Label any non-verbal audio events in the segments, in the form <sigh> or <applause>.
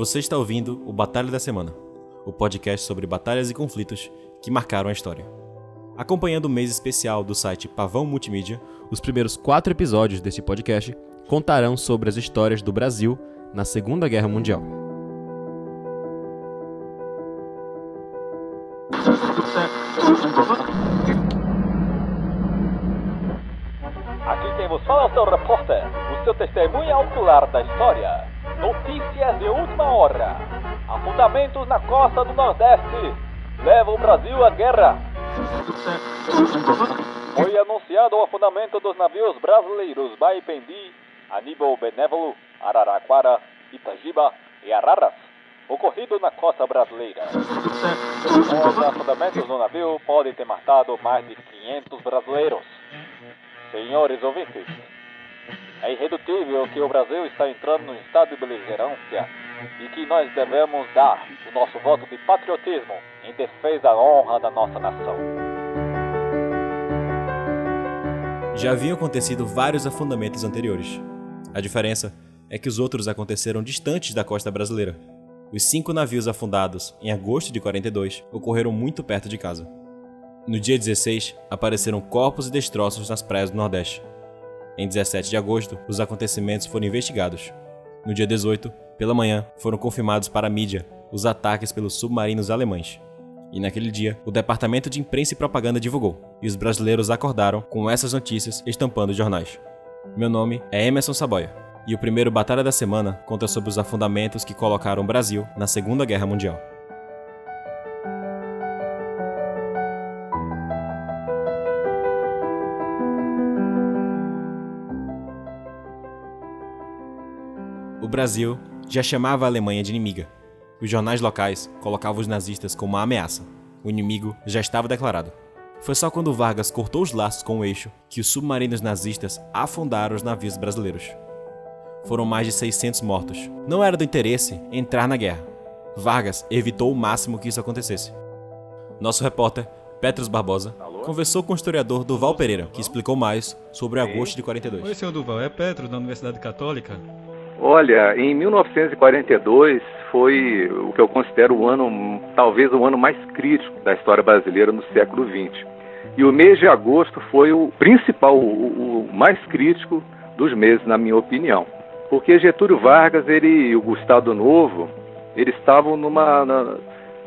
Você está ouvindo o Batalha da Semana, o podcast sobre batalhas e conflitos que marcaram a história. Acompanhando o mês especial do site Pavão Multimídia, os primeiros quatro episódios desse podcast contarão sobre as histórias do Brasil na Segunda Guerra Mundial. Aqui quem vos fala é o repórter, o seu testemunha ocular da história. Na costa do Nordeste. Leva o Brasil à guerra. Foi anunciado o afundamento dos navios brasileiros Baipendi, Aníbal Benévolo, Araraquara, Itagiba e Araras, ocorrido na costa brasileira. Os afundamentos no navio podem ter matado mais de 500 brasileiros. Senhores ouvintes, é irredutível que o Brasil está entrando num estado de beligerância e que nós devemos dar o nosso voto de patriotismo em defesa da honra da nossa nação. Já haviam acontecido vários afundamentos anteriores. A diferença é que os outros aconteceram distantes da costa brasileira. Os cinco navios afundados em agosto de 42 ocorreram muito perto de casa. No dia 16, apareceram corpos e destroços nas praias do Nordeste. Em 17 de agosto, os acontecimentos foram investigados. No dia 18, pela manhã, foram confirmados para a mídia os ataques pelos submarinos alemães. E naquele dia, o Departamento de Imprensa e Propaganda divulgou, e os brasileiros acordaram com essas notícias estampando jornais. Meu nome é Emerson Saboia, e o primeiro Batalha da Semana conta sobre os afundamentos que colocaram o Brasil na Segunda Guerra Mundial. O Brasil já chamava a Alemanha de inimiga. Os jornais locais colocavam os nazistas como uma ameaça. O inimigo já estava declarado. Foi só quando Vargas cortou os laços com o eixo que os submarinos nazistas afundaram os navios brasileiros. Foram mais de 600 mortos. Não era do interesse entrar na guerra. Vargas evitou o máximo que isso acontecesse. Nosso repórter, Petros Barbosa, conversou com o historiador Duval Pereira, que explicou mais sobre o agosto de 42. Oi, senhor Duval, é Petros, da Universidade Católica? Olha, em 1942 foi o que eu considero o ano, talvez o ano mais crítico da história brasileira no século XX. E o mês de agosto foi o principal, o, o mais crítico dos meses, na minha opinião. Porque Getúlio Vargas ele, e o Gustavo Novo, eles estavam numa, na,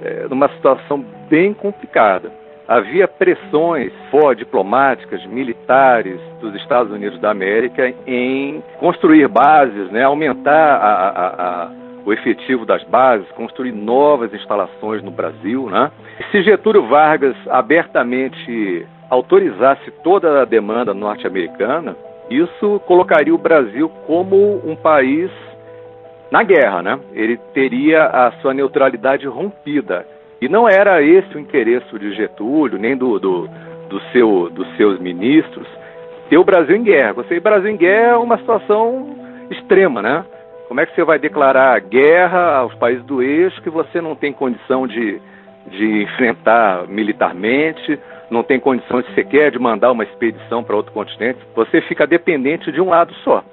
é, numa situação bem complicada. Havia pressões diplomáticas, militares dos Estados Unidos da América em construir bases, né, aumentar a, a, a, o efetivo das bases, construir novas instalações no Brasil. Né? Se Getúlio Vargas abertamente autorizasse toda a demanda norte-americana, isso colocaria o Brasil como um país na guerra, né? Ele teria a sua neutralidade rompida. E não era esse o interesse de Getúlio, nem do, do, do seu, dos seus ministros, ter o Brasil em guerra. Você, Brasil em guerra é uma situação extrema, né? Como é que você vai declarar guerra aos países do eixo que você não tem condição de, de enfrentar militarmente, não tem condição de sequer de mandar uma expedição para outro continente? Você fica dependente de um lado só.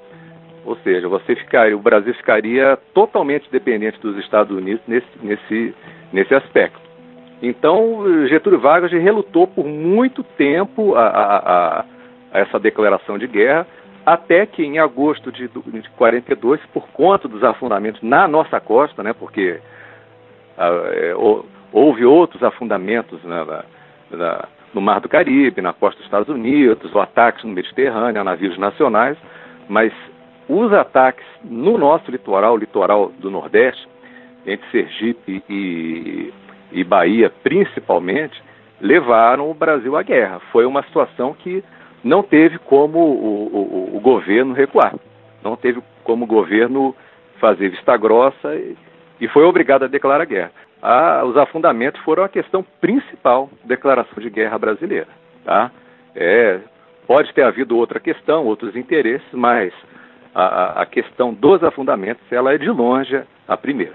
Ou seja, você ficaria, o Brasil ficaria totalmente dependente dos Estados Unidos nesse, nesse, nesse aspecto. Então, Getúlio Vargas relutou por muito tempo a, a, a, essa declaração de guerra, até que em agosto de, de 42, por conta dos afundamentos na nossa costa, né, porque é, houve outros afundamentos na, na, no Mar do Caribe, na costa dos Estados Unidos, ataques no Mediterrâneo, a navios nacionais, mas os ataques no nosso litoral, litoral do Nordeste, entre Sergipe e, e Bahia principalmente, levaram o Brasil à guerra. Foi uma situação que não teve como o, o, o governo recuar, não teve como o governo fazer vista grossa e, e foi obrigado a declarar guerra. Os afundamentos foram a questão principal da declaração de guerra brasileira. Tá? É, pode ter havido outra questão, outros interesses, mas a, a questão dos afundamentos ela é de longe a primeira.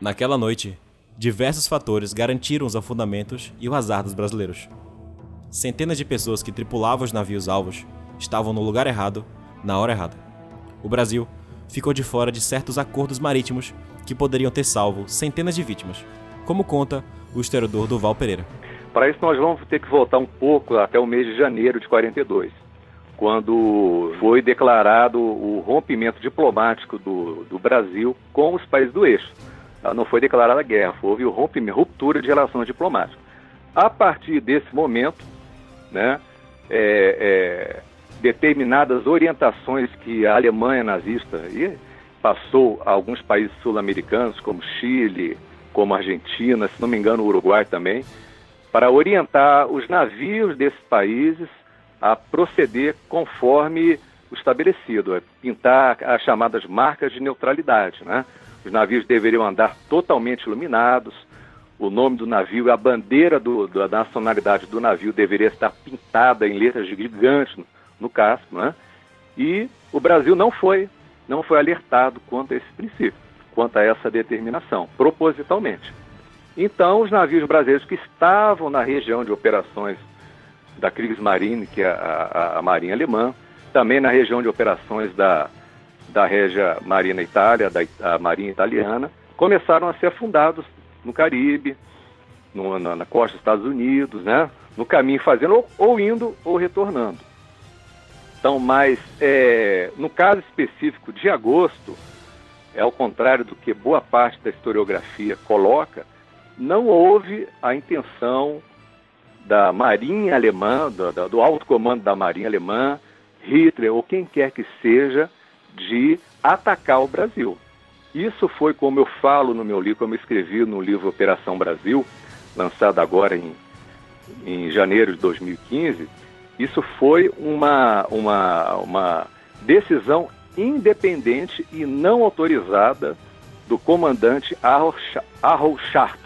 Naquela noite, diversos fatores garantiram os afundamentos e o azar dos brasileiros. Centenas de pessoas que tripulavam os navios alvos estavam no lugar errado, na hora errada. O Brasil ficou de fora de certos acordos marítimos que poderiam ter salvo centenas de vítimas, como conta o historiador Duval Pereira. Para isso, nós vamos ter que voltar um pouco até o mês de janeiro de 42, quando foi declarado o rompimento diplomático do, do Brasil com os países do eixo. Não foi declarada guerra, houve o rompimento, ruptura de relações diplomáticas. A partir desse momento, né, é, é, determinadas orientações que a Alemanha nazista passou a alguns países sul-americanos, como Chile, como Argentina, se não me engano, Uruguai também, para orientar os navios desses países a proceder conforme o estabelecido, pintar as chamadas marcas de neutralidade. Né? Os navios deveriam andar totalmente iluminados, o nome do navio e a bandeira do, da nacionalidade do navio deveria estar pintada em letras gigantes no, no casco, né? E o Brasil não foi, não foi alertado quanto a esse princípio, quanto a essa determinação, propositalmente. Então, os navios brasileiros que estavam na região de operações da Kriegsmarine, que é a, a, a Marinha Alemã, também na região de operações da, da Regia Marina Itália, da Marinha Italiana, começaram a ser afundados no Caribe, no, na, na, costa dos Estados Unidos, né? no caminho fazendo ou, ou indo ou retornando. Então, mas é, no caso específico de agosto, é ao contrário do que boa parte da historiografia coloca, não houve a intenção da Marinha Alemã, do, do alto comando da Marinha Alemã, Hitler ou quem quer que seja, de atacar o Brasil. Isso foi como eu falo no meu livro, como eu escrevi no livro Operação Brasil, lançado agora em, em janeiro de 2015. Isso foi uma, uma, uma decisão independente e não autorizada do comandante Arrochart,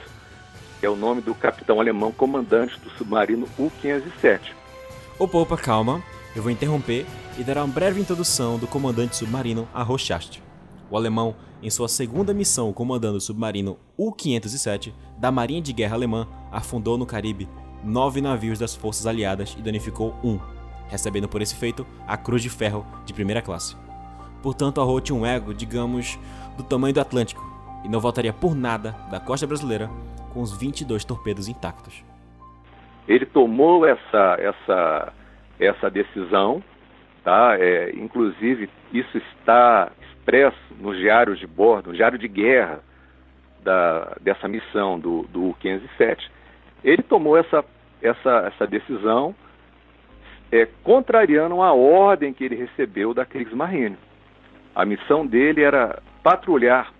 que é o nome do capitão alemão comandante do submarino U-507. Ô Poupa, calma, eu vou interromper e dar uma breve introdução do comandante submarino Arrochart. O alemão, em sua segunda missão comandando o submarino U-507 da Marinha de Guerra Alemã, afundou no Caribe nove navios das forças aliadas e danificou um, recebendo por esse feito a Cruz de Ferro de primeira classe. Portanto, Arrow tinha um ego, digamos, do tamanho do Atlântico, e não voltaria por nada da costa brasileira com os 22 torpedos intactos. Ele tomou essa, essa, essa decisão, tá? É, inclusive isso está expresso nos diários de bordo, no diário de guerra da, dessa missão do, do U-507. Ele tomou essa, essa, essa decisão é, contrariando a ordem que ele recebeu da Kriegsmarine. A missão dele era patrulhar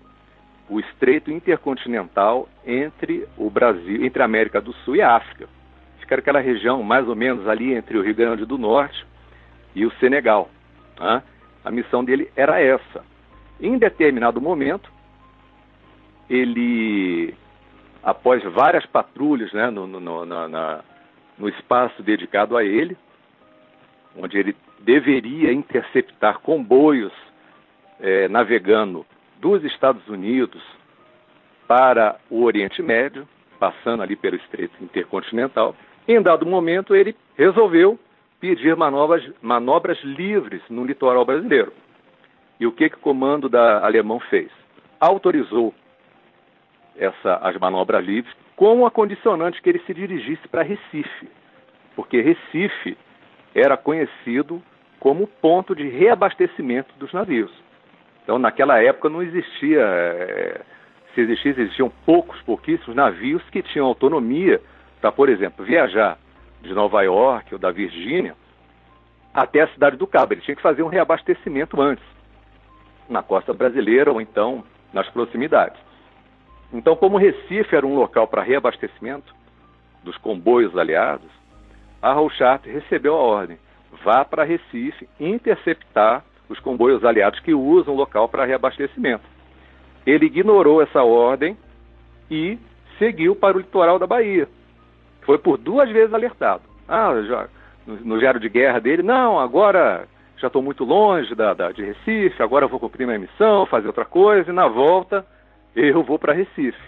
o estreito intercontinental entre o Brasil, entre a América do Sul e a África. Fica aquela região mais ou menos ali entre o Rio Grande do Norte e o Senegal. Tá? A missão dele era essa. Em determinado momento, ele após várias patrulhas né, no, no, na, na, no espaço dedicado a ele, onde ele deveria interceptar comboios é, navegando dos Estados Unidos para o Oriente Médio, passando ali pelo Estreito Intercontinental. Em dado momento, ele resolveu pedir manobras, manobras livres no litoral brasileiro. E o que, que o comando da alemão fez? Autorizou essa, as manobras livres, com a condicionante que ele se dirigisse para Recife, porque Recife era conhecido como ponto de reabastecimento dos navios. Então, naquela época não existia, é, se existisse, existiam poucos, pouquíssimos navios que tinham autonomia para, por exemplo, viajar de Nova York ou da Virgínia até a cidade do Cabo. Ele tinha que fazer um reabastecimento antes, na costa brasileira ou então nas proximidades. Então, como Recife era um local para reabastecimento dos comboios aliados, a Rouchat recebeu a ordem: vá para Recife interceptar os comboios aliados que usam o local para reabastecimento. Ele ignorou essa ordem e seguiu para o litoral da Bahia. Foi por duas vezes alertado. Ah, já, no, no diário de guerra dele, não, agora já estou muito longe da, da, de Recife, agora vou cumprir minha missão, fazer outra coisa, e na volta eu vou para Recife.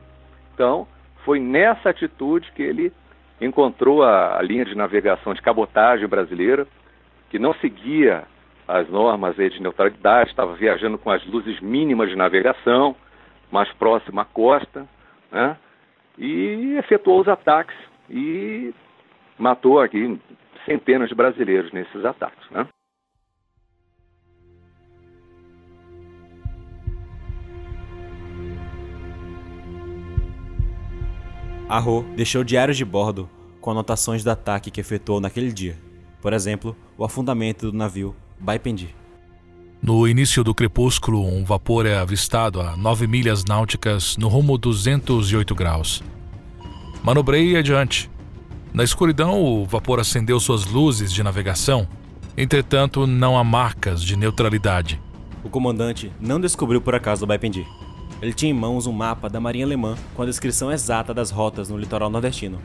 Então, foi nessa atitude que ele encontrou a, a, linha de navegação de cabotagem brasileira, que não seguia as normas de neutralidade, estava viajando com as luzes mínimas de navegação, mais próximo à costa, né? e efetuou os ataques e matou aqui centenas de brasileiros nesses ataques. Né? Arro deixou diários de bordo com anotações do ataque que efetuou naquele dia. Por exemplo, o afundamento do navio Baipendi. No início do crepúsculo, um vapor é avistado a 9 milhas náuticas no rumo 208 graus. Manobrei adiante. Na escuridão, o vapor acendeu suas luzes de navegação. Entretanto, não há marcas de neutralidade. O comandante não descobriu por acaso o Baipendi. Ele tinha em mãos um mapa da Marinha Alemã com a descrição exata das rotas no litoral nordestino,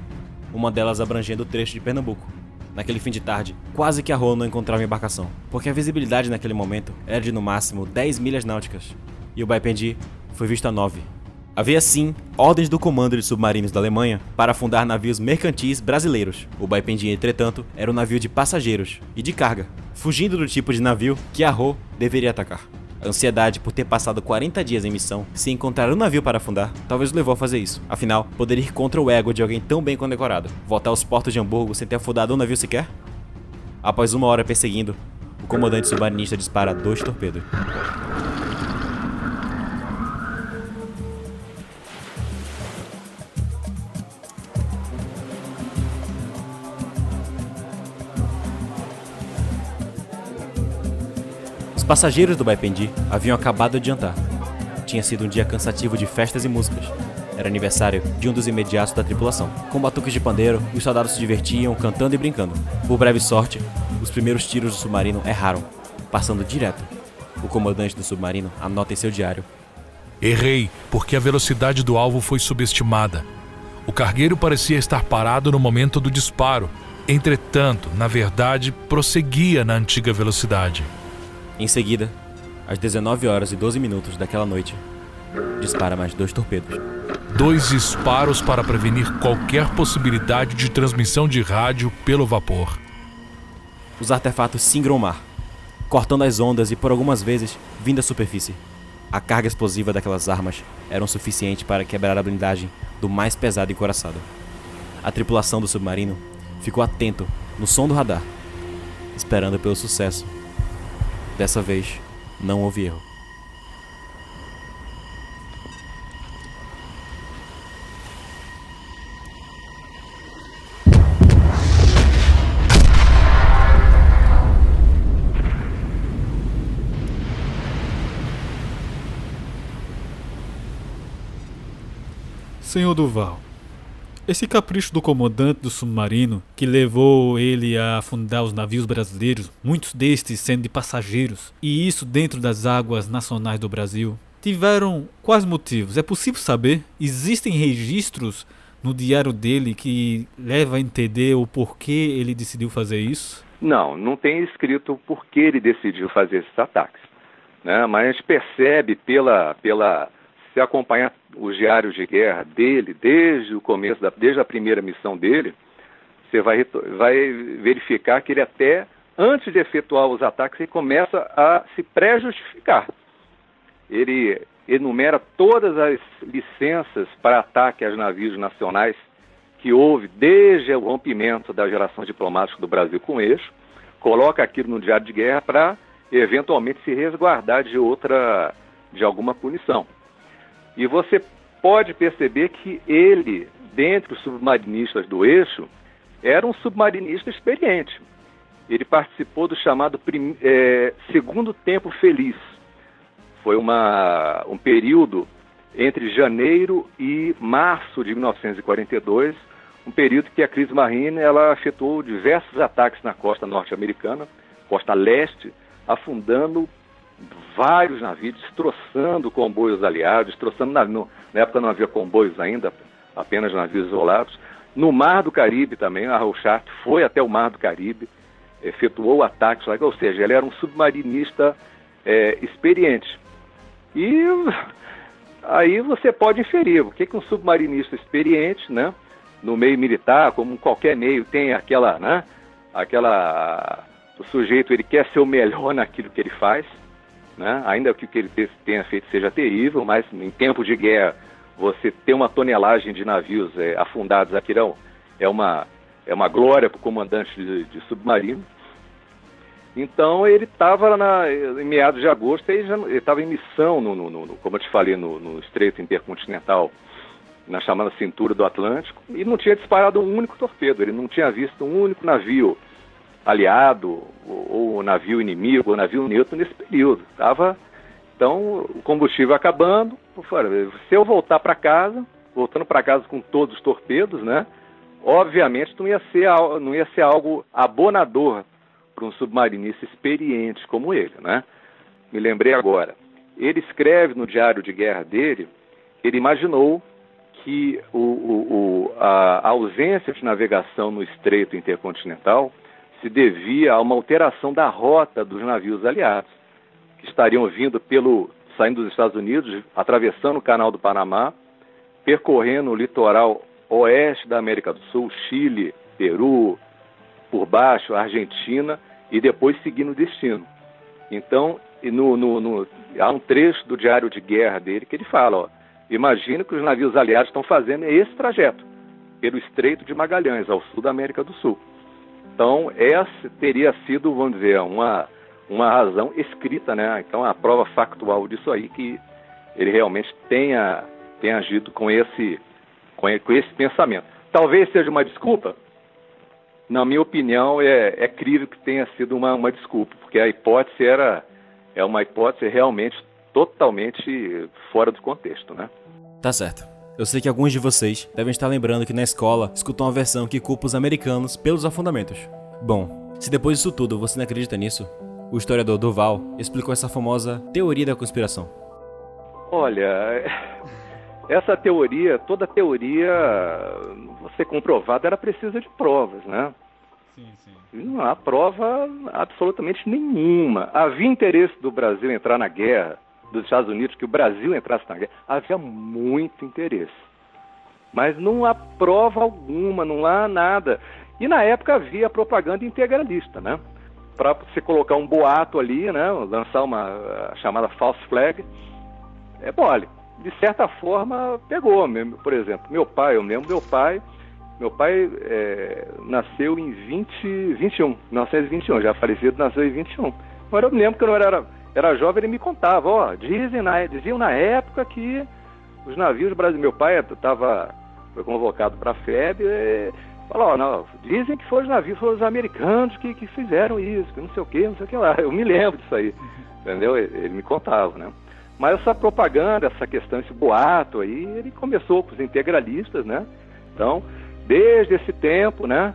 uma delas abrangendo o trecho de Pernambuco. Naquele fim de tarde, quase que a Rô não encontrava embarcação, porque a visibilidade naquele momento era de no máximo 10 milhas náuticas, e o Baipendi foi visto a 9. Havia sim ordens do comando de submarinos da Alemanha para afundar navios mercantis brasileiros. O Baipendi, entretanto, era um navio de passageiros e de carga, fugindo do tipo de navio que a Rô deveria atacar. A ansiedade por ter passado 40 dias em missão, se encontrar um navio para afundar, talvez o levou a fazer isso. Afinal, poderia ir contra o ego de alguém tão bem condecorado. Voltar aos portos de Hamburgo sem ter afundado um navio sequer? Após uma hora perseguindo, o comandante submarinista dispara dois torpedos. Passageiros do Baipendi haviam acabado de jantar. Tinha sido um dia cansativo de festas e músicas. Era aniversário de um dos imediatos da tripulação. Com batuques de pandeiro, os soldados se divertiam, cantando e brincando. Por breve sorte, os primeiros tiros do submarino erraram, passando direto. O comandante do submarino anota em seu diário. Errei, porque a velocidade do alvo foi subestimada. O cargueiro parecia estar parado no momento do disparo. Entretanto, na verdade, prosseguia na antiga velocidade. Em seguida, às 19 horas e 12 minutos daquela noite, dispara mais dois torpedos. Dois disparos para prevenir qualquer possibilidade de transmissão de rádio pelo vapor. Os artefatos singram o mar, cortando as ondas e por algumas vezes vindo à superfície. A carga explosiva daquelas armas era o suficiente para quebrar a blindagem do mais pesado encoraçado. A tripulação do submarino ficou atento no som do radar, esperando pelo sucesso Dessa vez, não houve erro. Senhor Duval, esse capricho do comandante do submarino, que levou ele a afundar os navios brasileiros, muitos destes sendo de passageiros, e isso dentro das águas nacionais do Brasil, tiveram quais motivos? É possível saber? Existem registros no diário dele que leva a entender o porquê ele decidiu fazer isso? Não, não tem escrito o porquê ele decidiu fazer esses ataques. Né? Mas percebe pela, pela se acompanhar os diários de guerra dele, desde o começo, da, desde a primeira missão dele, você vai, vai verificar que ele até, antes de efetuar os ataques, ele começa a se pré-justificar. Ele enumera todas as licenças para ataque aos navios nacionais que houve desde o rompimento da geração diplomática do Brasil com o eixo, coloca aquilo no diário de guerra para eventualmente se resguardar de outra, de alguma punição. E você pode perceber que ele, dentre os submarinistas do eixo, era um submarinista experiente. Ele participou do chamado é, Segundo Tempo Feliz. Foi uma, um período entre janeiro e março de 1942, um período que a crise marina ela afetou diversos ataques na costa norte-americana, costa leste, afundando vários navios, destroçando comboios aliados, destroçando, na, no, na época não havia comboios ainda, apenas navios isolados. No Mar do Caribe também, a Rochat foi até o Mar do Caribe, efetuou ataques lá, ou seja, ele era um submarinista é, experiente. E aí você pode inferir o que, que um submarinista experiente, né, no meio militar, como qualquer meio, tem aquela, né, aquela o sujeito ele quer ser o melhor <laughs> naquilo que ele faz, né? ainda que o que ele tenha feito seja terrível, mas em tempo de guerra você ter uma tonelagem de navios é, afundados aqui não, é uma é uma glória para o comandante de, de, submarino. Então ele estava em meados de agosto, ele estava em missão, no, no, no, como eu te falei, no, no Estreito Intercontinental, na chamada Cintura do Atlântico, e não tinha disparado um único torpedo, ele não tinha visto um único navio aliado, ou, ou navio inimigo, ou navio neutro nesse período. Tava, então, o combustível acabando, se eu voltar para casa, voltando para casa com todos os torpedos, né? Obviamente não ia ser, não ia ser algo abonador para um submarinista experiente como ele, né? Me lembrei agora. Ele escreve no diário de guerra dele, ele imaginou que o, o, o, a ausência de navegação no Estreito Intercontinental se devia a uma alteração da rota dos navios aliados, que estariam vindo pelo saindo dos Estados Unidos, atravessando o Canal do Panamá, percorrendo o litoral oeste da América do Sul, Chile, Peru, por baixo, Argentina e depois seguindo o destino. Então, no, no, no, há um trecho do diário de guerra dele que ele fala: imagina que os navios aliados estão fazendo esse trajeto pelo Estreito de Magalhães, ao sul da América do Sul. Então, essa teria sido, vamos dizer, uma, uma razão escrita, né? Então, a prova factual disso aí que ele realmente tenha, tenha agido com esse, com esse pensamento. Talvez seja uma desculpa? Na minha opinião, é, é crível que tenha sido uma, uma desculpa, porque a hipótese era é uma hipótese realmente totalmente fora do contexto, né? Tá certo. Eu sei que alguns de vocês devem estar lembrando que na escola escutou uma versão que culpa os americanos pelos afundamentos. Bom, se depois disso tudo você não acredita nisso, o historiador Duval explicou essa famosa teoria da conspiração. Olha, essa teoria, toda teoria, você comprovada, ela precisa de provas, né? Sim, sim. Não há prova absolutamente nenhuma. Havia interesse do Brasil entrar na guerra dos Estados Unidos que o Brasil entrasse na guerra, havia muito interesse. Mas não há prova alguma, não há nada. E na época havia propaganda integralista, né? Para você colocar um boato ali, né? Lançar uma chamada false flag, é mole. De certa forma, pegou. Por exemplo, meu pai, eu lembro meu pai, meu pai é, nasceu em 20, 21, 1921, já falecido, nasceu em 21. Agora eu me lembro que eu não era era jovem, ele me contava, ó, dizem na, diziam na época que os navios brasileiros, meu pai estava foi convocado para a FEB, e, falou, ó, não, dizem que foram os navios, foram os americanos que, que fizeram isso, que não sei o que, não sei o que lá. Eu me lembro disso aí, entendeu? Ele, ele me contava, né? Mas essa propaganda, essa questão, esse boato aí, ele começou com os integralistas, né? Então, desde esse tempo, né?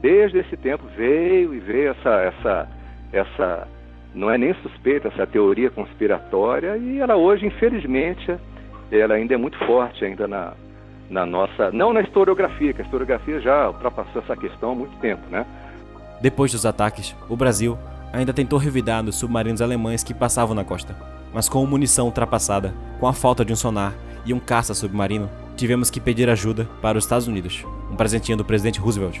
Desde esse tempo veio e veio essa, essa, essa não é nem suspeita essa teoria conspiratória e ela hoje, infelizmente, ela ainda é muito forte ainda na, na nossa, não na historiografia, que a historiografia já ultrapassou essa questão há muito tempo, né? Depois dos ataques, o Brasil ainda tentou revidar os submarinos alemães que passavam na costa, mas com munição ultrapassada, com a falta de um sonar e um caça submarino, tivemos que pedir ajuda para os Estados Unidos, um presentinho do presidente Roosevelt.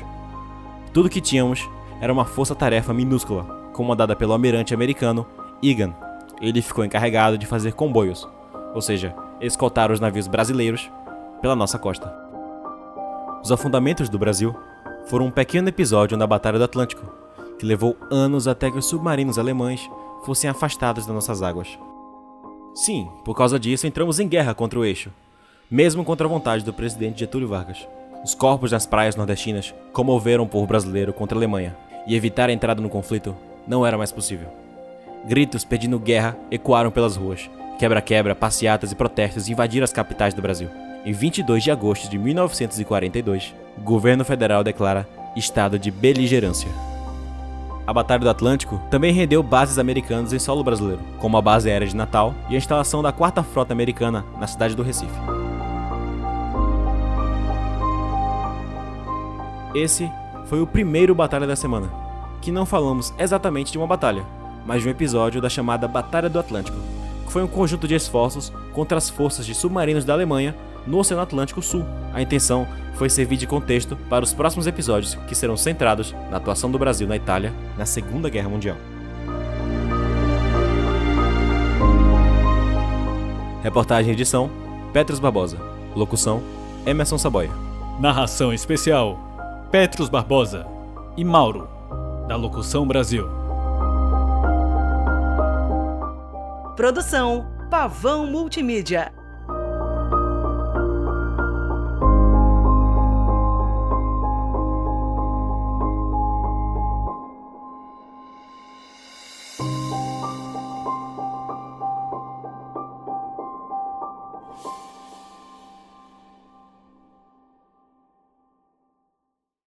Tudo que tínhamos era uma força-tarefa minúscula comandada pelo almirante americano Egan. Ele ficou encarregado de fazer comboios, ou seja, escoltar os navios brasileiros pela nossa costa. Os afundamentos do Brasil foram um pequeno episódio na Batalha do Atlântico, que levou anos até que os submarinos alemães fossem afastados das nossas águas. Sim, por causa disso entramos em guerra contra o eixo, mesmo contra a vontade do presidente Getúlio Vargas. Os corpos nas praias nordestinas comoveram o povo brasileiro contra a Alemanha, e evitar a entrada no conflito não era mais possível. Gritos pedindo guerra ecoaram pelas ruas. Quebra-quebra, passeatas e protestos invadiram as capitais do Brasil. Em 22 de agosto de 1942, o governo federal declara estado de beligerância. A Batalha do Atlântico também rendeu bases americanas em solo brasileiro, como a base aérea de Natal e a instalação da Quarta Frota Americana na cidade do Recife. Esse foi o primeiro Batalha da Semana, que não falamos exatamente de uma batalha, mas de um episódio da chamada Batalha do Atlântico, que foi um conjunto de esforços contra as forças de submarinos da Alemanha no Oceano Atlântico Sul. A intenção foi servir de contexto para os próximos episódios que serão centrados na atuação do Brasil na Itália na Segunda Guerra Mundial. Reportagem e edição: Petros Barbosa. Locução: Emerson Saboia. Narração especial: Petros Barbosa e Mauro, da Locução Brasil. Produção: Pavão Multimídia.